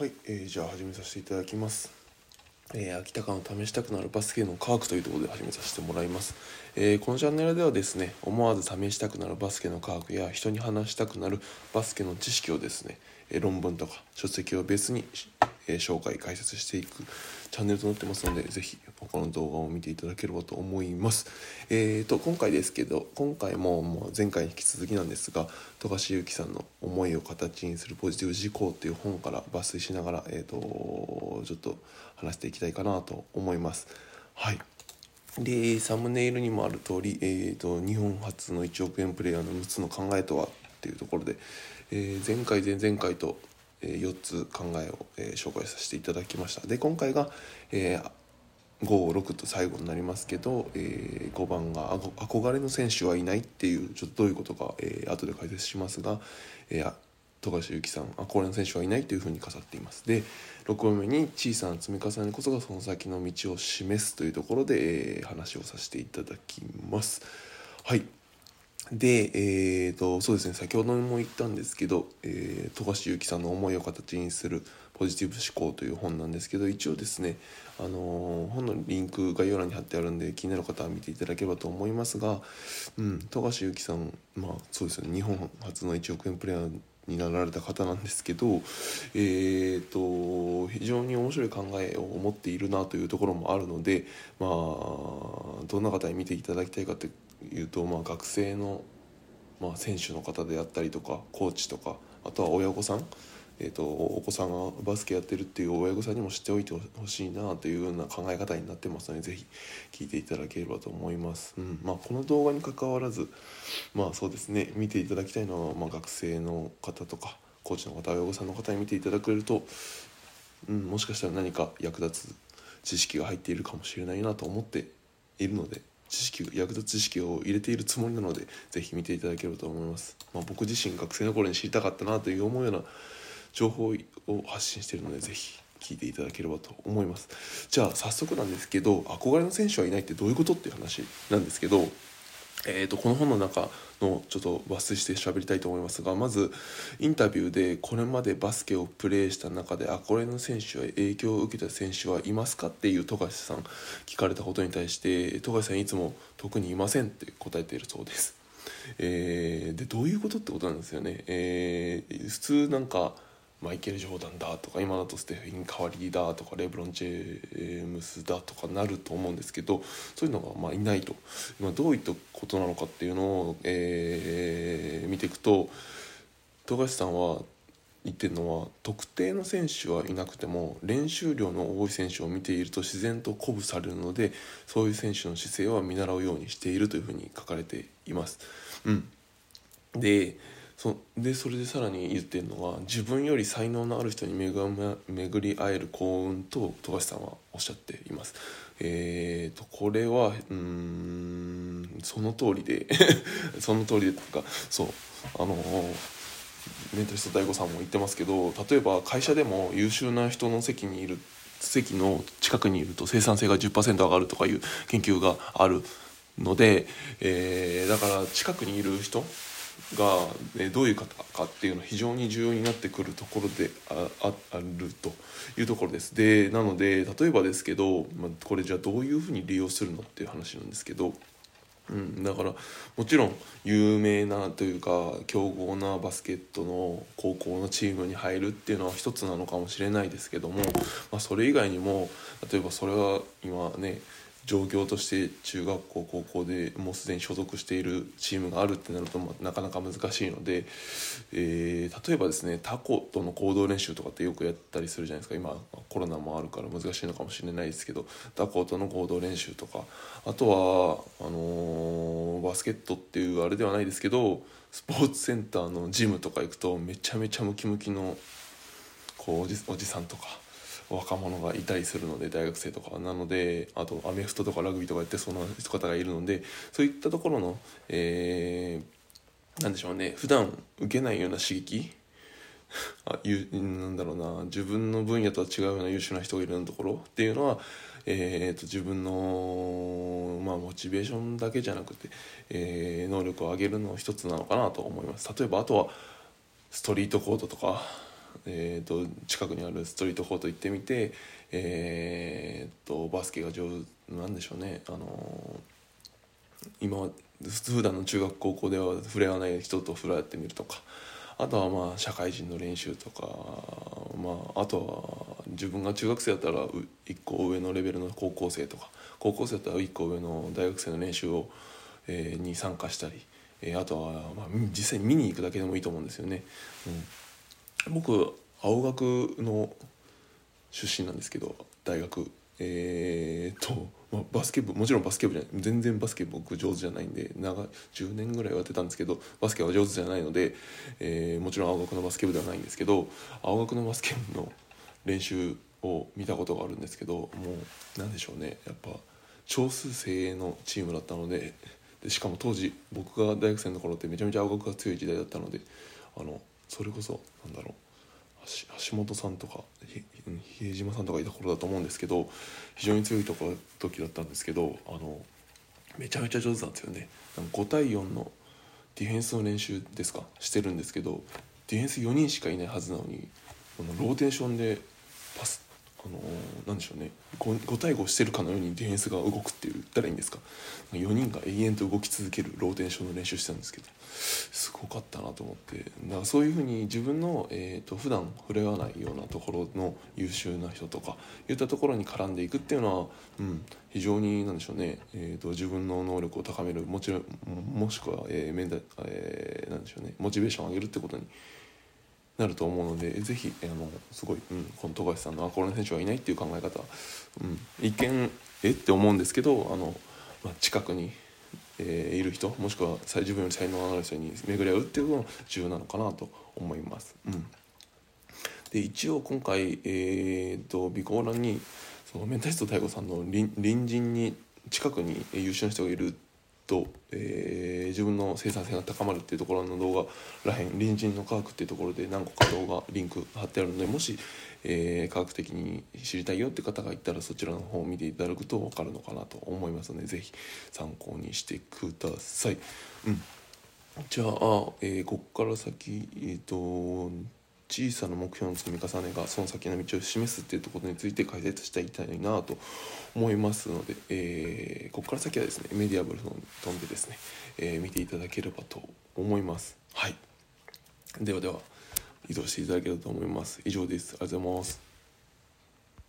はい、えー、じゃあ始めさせていただきます。えー、秋田間を試したくなるバスケの科学というところで始めさせてもらいます、えー、このチャンネルではですね思わず試したくなるバスケの科学や人に話したくなるバスケの知識をですね、え論文とか書籍を別にえ紹介解説していくチャンネルとなってますので是非他の動画を見ていただければと思います。えーと今回ですけど今回ももう前回に引き続きなんですが富樫勇樹さんの「思いを形にするポジティブ思考」という本から抜粋しながら、えーと、ちょっと話していきたいかなと思います。はい。でサムネイルにもある通り、えーと、日本初の1億円プレーヤーの6つの考えとはっていうところで、えー、前回前々回と4つ考えを、紹介させていただきました。で今回が、えー、56と最後になりますけど、えー、5番が憧れの選手はいないっていうちょっとどういうことか、えー、後で解説しますが、富樫勇樹さん憧れの選手はいないというふうに飾っています。で6番目に小さな積み重ねこそがその先の道を示すというところで、話をさせていただきます。はい。で、えーと、そうですね先ほども言ったんですけど、えー、富樫勇樹さんの思いを形にするポジティブ思考という本なんですけど一応ですね、あのー、本のリンク概要欄に貼ってあるんで気になる方は見ていただければと思いますが、うん、富樫勇樹さんまあそうですね日本初の1億円プレーヤーになられた方なんですけど、えーと、非常に面白い考えを持っているなというところもあるので、まあ、どんな方に見ていただきたいかというと、まあ、学生の、まあ、選手の方であったりとかコーチとかあとは親御さんえーと、お子さんがバスケやってるっていう親御さんにも知っておいてほしいなというような考え方になってますので是非聞いていただければと思います。うんまあ、この動画にかかわらずまあそうですね見ていただきたいのは、まあ、学生の方とかコーチの方親御さんの方に見ていただけると、うん、もしかしたら何か役立つ知識が入っているかもしれないなと思っているので知識役立つ知識を入れているつもりなので是非見ていただければと思います。まあ、僕自身学生の頃に知りたかったなという思うような情報を発信しているので是非聞いていただければと思いますじゃあ早速なんですけど憧れの選手はいないってどういうことっていう話なんですけどえーと、この本の中のちょっと抜粋して喋りたいと思いますがまずインタビューでこれまでバスケをプレーした中であこれの選手は影響を受けた選手はいますかっていう富樫さん聞かれたことに対して富樫さんいつも特にいませんって答えているそうです。えー、でどういうことってことなんですよね。えー、普通なんかマイケル・ジョーダンだとか今だとステフィン・カワリーだとかレブロン・ジェームスだとかなると思うんですけどそういうのがまあいないと、まあ、どういったことなのかっていうのを、えー、見ていくと富樫さんは言ってるのは特定の選手はいなくても練習量の多い選手を見ていると自然と鼓舞されるのでそういう選手の姿勢は見習うようにしているというふうに書かれています。うん、でそでそれでさらに言ってるのは自分より才能のある人に巡り会える幸運と富樫さんはおっしゃっています。えーと、これはうんその通りで その通りでとかそうあのメンタリスト DAIGO さんも言ってますけど例えば会社でも優秀な人の席にいる席の近くにいると生産性が10%上がるとかいう研究があるので、えー、だから近くにいる人が、ね、どういう方かっていうのは非常に重要になってくるところでああるというところです。でなので例えばですけど、まあ、これじゃあどういうふうに利用するのっていう話なんですけど。うん、だからもちろん有名なというか強豪なバスケットの高校のチームに入るっていうのは一つなのかもしれないですけども、まあ、それ以外にも例えばそれは今ね状況として中学校高校でもうすでに所属しているチームがあるってなると、なかなか難しいので、えー、例えばですねタコとの行動練習とかってよくやったりするじゃないですか今コロナもあるから難しいのかもしれないですけどタコとの行動練習とかあとはあのー、バスケットっていうあれではないですけどスポーツセンターのジムとか行くとめちゃめちゃムキムキのこうおじおじさんとか。若者がいたりするので大学生とか。なのであとアメフトとかラグビーとかやってそんな人方がいるのでそういったところの、えー、なんでしょうね。普段受けないような刺激。あゆなんだろうな。自分の分野とは違うような優秀な人がいるようなところ。っていうのは、えーと、自分の、まあ、モチベーションだけじゃなくて、えー、能力を上げるの一つなのかなと思います。例えばあとはストリートコートとか。えー、と近くにあるストリートコート行ってみて、えー、とバスケが上手なんでしょうね、あの今普段の中学高校では触れ合わない人と触れ合ってみるとかあとはまあ社会人の練習とか、まあ、あとは自分が中学生だったら1個上のレベルの高校生とか高校生だったら1個上の大学生の練習を、えー、に参加したり、えー、あとは、まあ、実際に見に行くだけでもいいと思うんですよね。うん、僕青学の出身なんですけど大学。えー、と、まあ、バスケ部もちろんバスケ部じゃない全然バスケ僕上手じゃないんで長10年ぐらいやってたんですけどバスケは上手じゃないので、えー、もちろん青学のバスケ部ではないんですけど青学のバスケ部の練習を見たことがあるんですけどもう何でしょうね。やっぱ少数精鋭のチームだったのででしかも当時僕が大学生の頃ってめちゃめちゃ青学が強い時代だったのであのそれこそなんだろう。橋本さんとか比江島さんとかいた頃だと思うんですけど非常に強いとこ時だったんですけどあのめちゃめちゃ上手なんですよね。5対4のディフェンスの練習ですか？してるんですけどディフェンス4人しかいないはずなのにこのローテーションでパスあのなんでしょうね。5, 5対5してるかのようにディフェンスが動くって言ったらいいんですか？4人が永遠と動き続けるローテーションの練習してたんですけど。すごかったなと思って。だからそういうふうに自分の、えーと、普段触れ合わないようなところの優秀な人とかいったところに絡んでいくっていうのは、うん、非常になんでしょうね、えーと、自分の能力を高めるもちろんもしくは、えーメンえー、なんでしょうね。モチベーションを上げるってことになると思うのでぜひあのすごい、うん、この富樫さんのあこの選手はいないっていう考え方、うん、一見え？って思うんですけどあの、まあ、近くに、えー、いる人もしくは自分より才能のある人に巡り合うっていうのが重要なのかなと思います。うん、で一応今回、えーと、備考欄にそのメンタリスト大悟さんの隣人に近くに優秀な人がいるってと、えー、自分の生産性が高まるっていうところの動画らへん隣人の科学っていうところで何個か動画リンク貼ってあるのでもし、えー、科学的に知りたいよって方がいたらそちらの方を見ていただくと分かるのかなと思いますので是非参考にしてください。うん、じゃあ、えー、こっから先えっ、と小さな目標の積み重ねがその先の道を示すっていうところについて解説していきたいなと思いますので、えー、ここから先はですねメディアブルの飛んでですね、えー、見ていただければと思います。はい。ではでは移動していただければと思います。以上です。ありがとうございます。